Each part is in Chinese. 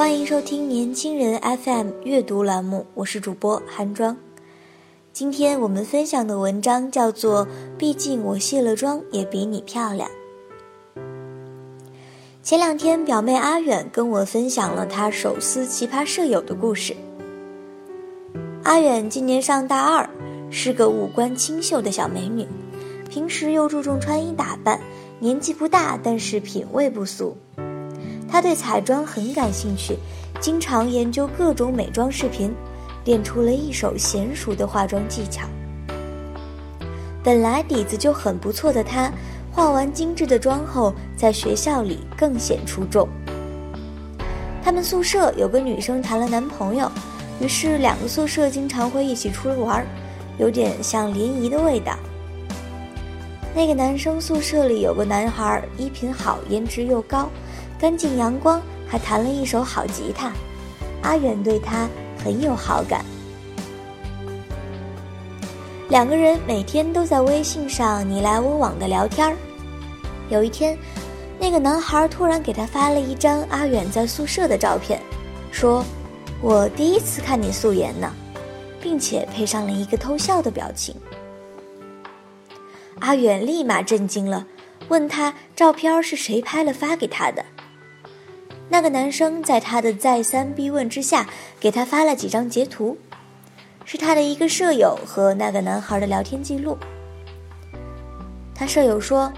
欢迎收听年轻人 FM 阅读栏目，我是主播韩庄。今天我们分享的文章叫做《毕竟我卸了妆也比你漂亮》。前两天，表妹阿远跟我分享了她手撕奇葩舍友的故事。阿远今年上大二，是个五官清秀的小美女，平时又注重穿衣打扮，年纪不大，但是品味不俗。她对彩妆很感兴趣，经常研究各种美妆视频，练出了一手娴熟的化妆技巧。本来底子就很不错的她，化完精致的妆后，在学校里更显出众。他们宿舍有个女生谈了男朋友，于是两个宿舍经常会一起出来玩，有点像联谊的味道。那个男生宿舍里有个男孩，衣品好，颜值又高。干净阳光，还弹了一手好吉他，阿远对他很有好感。两个人每天都在微信上你来我往的聊天儿。有一天，那个男孩突然给他发了一张阿远在宿舍的照片，说：“我第一次看你素颜呢，并且配上了一个偷笑的表情。”阿远立马震惊了，问他照片是谁拍了发给他的。那个男生在他的再三逼问之下，给他发了几张截图，是他的一个舍友和那个男孩的聊天记录。他舍友说：“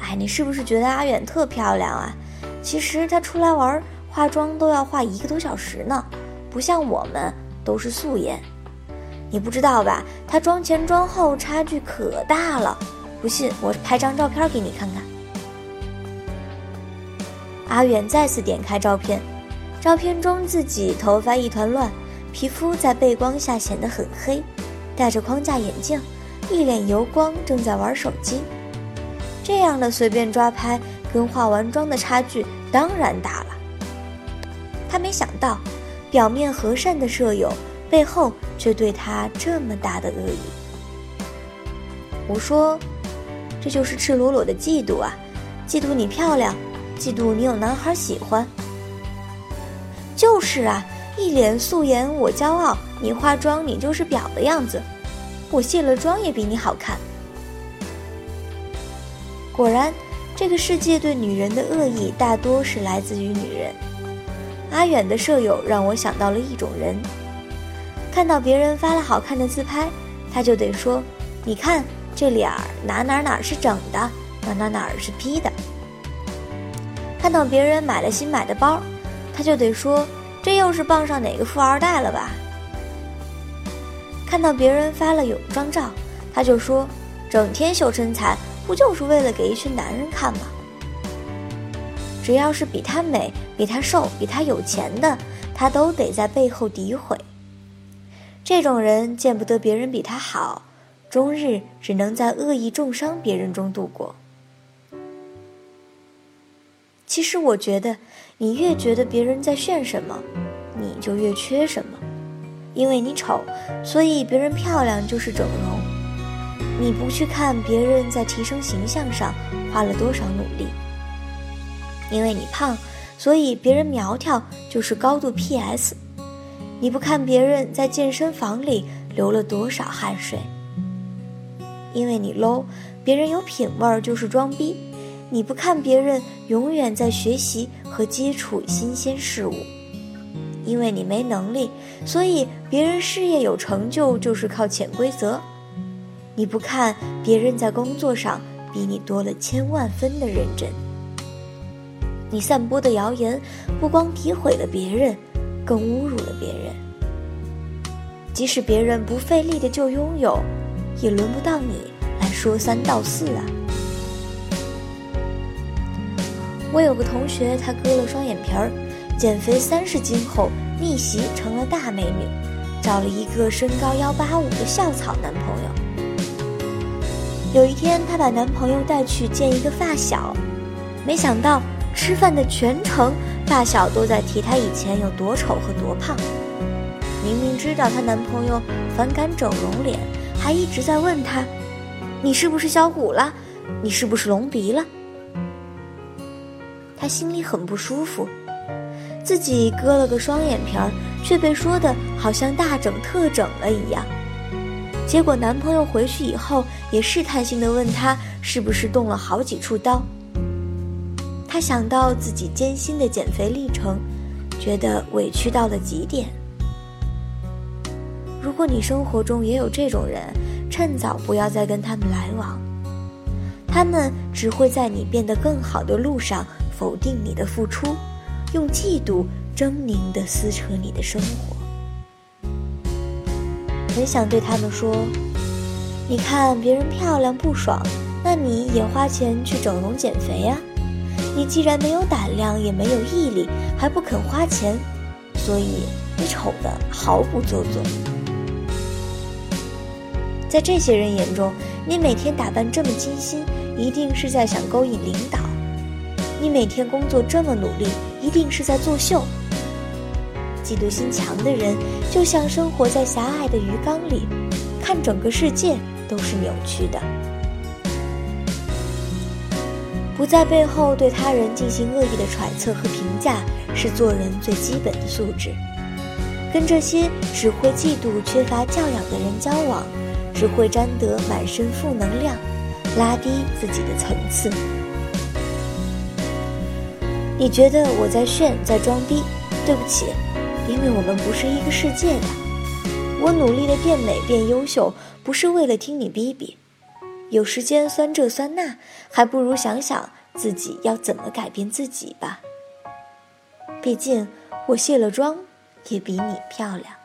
哎，你是不是觉得阿远特漂亮啊？其实他出来玩化妆都要化一个多小时呢，不像我们都是素颜。你不知道吧？他妆前妆后差距可大了，不信我拍张照片给你看看。”阿远再次点开照片，照片中自己头发一团乱，皮肤在背光下显得很黑，戴着框架眼镜，一脸油光，正在玩手机。这样的随便抓拍，跟化完妆的差距当然大了。他没想到，表面和善的舍友，背后却对他这么大的恶意。我说，这就是赤裸裸的嫉妒啊！嫉妒你漂亮。嫉妒你有男孩喜欢，就是啊，一脸素颜我骄傲，你化妆你就是婊的样子，我卸了妆也比你好看。果然，这个世界对女人的恶意大多是来自于女人。阿远的舍友让我想到了一种人，看到别人发了好看的自拍，他就得说：“你看这脸儿哪哪哪是整的，哪哪哪是 P 的。”看到别人买了新买的包，他就得说：“这又是傍上哪个富二代了吧？”看到别人发了泳装照，他就说：“整天秀身材，不就是为了给一群男人看吗？”只要是比他美、比他瘦、比他有钱的，他都得在背后诋毁。这种人见不得别人比他好，终日只能在恶意重伤别人中度过。其实我觉得，你越觉得别人在炫什么，你就越缺什么。因为你丑，所以别人漂亮就是整容。你不去看别人在提升形象上花了多少努力。因为你胖，所以别人苗条就是高度 PS。你不看别人在健身房里流了多少汗水。因为你 low，别人有品味就是装逼。你不看别人永远在学习和接触新鲜事物，因为你没能力，所以别人事业有成就就是靠潜规则。你不看别人在工作上比你多了千万分的认真，你散播的谣言不光诋毁了别人，更侮辱了别人。即使别人不费力的就拥有，也轮不到你来说三道四啊！我有个同学，她割了双眼皮儿，减肥三十斤后逆袭成了大美女，找了一个身高幺八五的校草男朋友。有一天，她把男朋友带去见一个发小，没想到吃饭的全程，发小都在提她以前有多丑和多胖。明明知道她男朋友反感整容脸，还一直在问她：“你是不是小骨了？你是不是隆鼻了？”她心里很不舒服，自己割了个双眼皮儿，却被说的好像大整特整了一样。结果男朋友回去以后，也试探性的问她是不是动了好几处刀。她想到自己艰辛的减肥历程，觉得委屈到了极点。如果你生活中也有这种人，趁早不要再跟他们来往，他们只会在你变得更好的路上。否定你的付出，用嫉妒狰狞地撕扯你的生活。很想对他们说：“你看别人漂亮不爽，那你也花钱去整容减肥呀？你既然没有胆量，也没有毅力，还不肯花钱，所以你丑的毫不做作。”在这些人眼中，你每天打扮这么精心，一定是在想勾引领导。你每天工作这么努力，一定是在作秀。嫉妒心强的人，就像生活在狭隘的鱼缸里，看整个世界都是扭曲的。不在背后对他人进行恶意的揣测和评价，是做人最基本的素质。跟这些只会嫉妒、缺乏教养的人交往，只会沾得满身负能量，拉低自己的层次。你觉得我在炫，在装逼？对不起，因为我们不是一个世界的。我努力的变美、变优秀，不是为了听你逼逼。有时间酸这酸那，还不如想想自己要怎么改变自己吧。毕竟我卸了妆，也比你漂亮。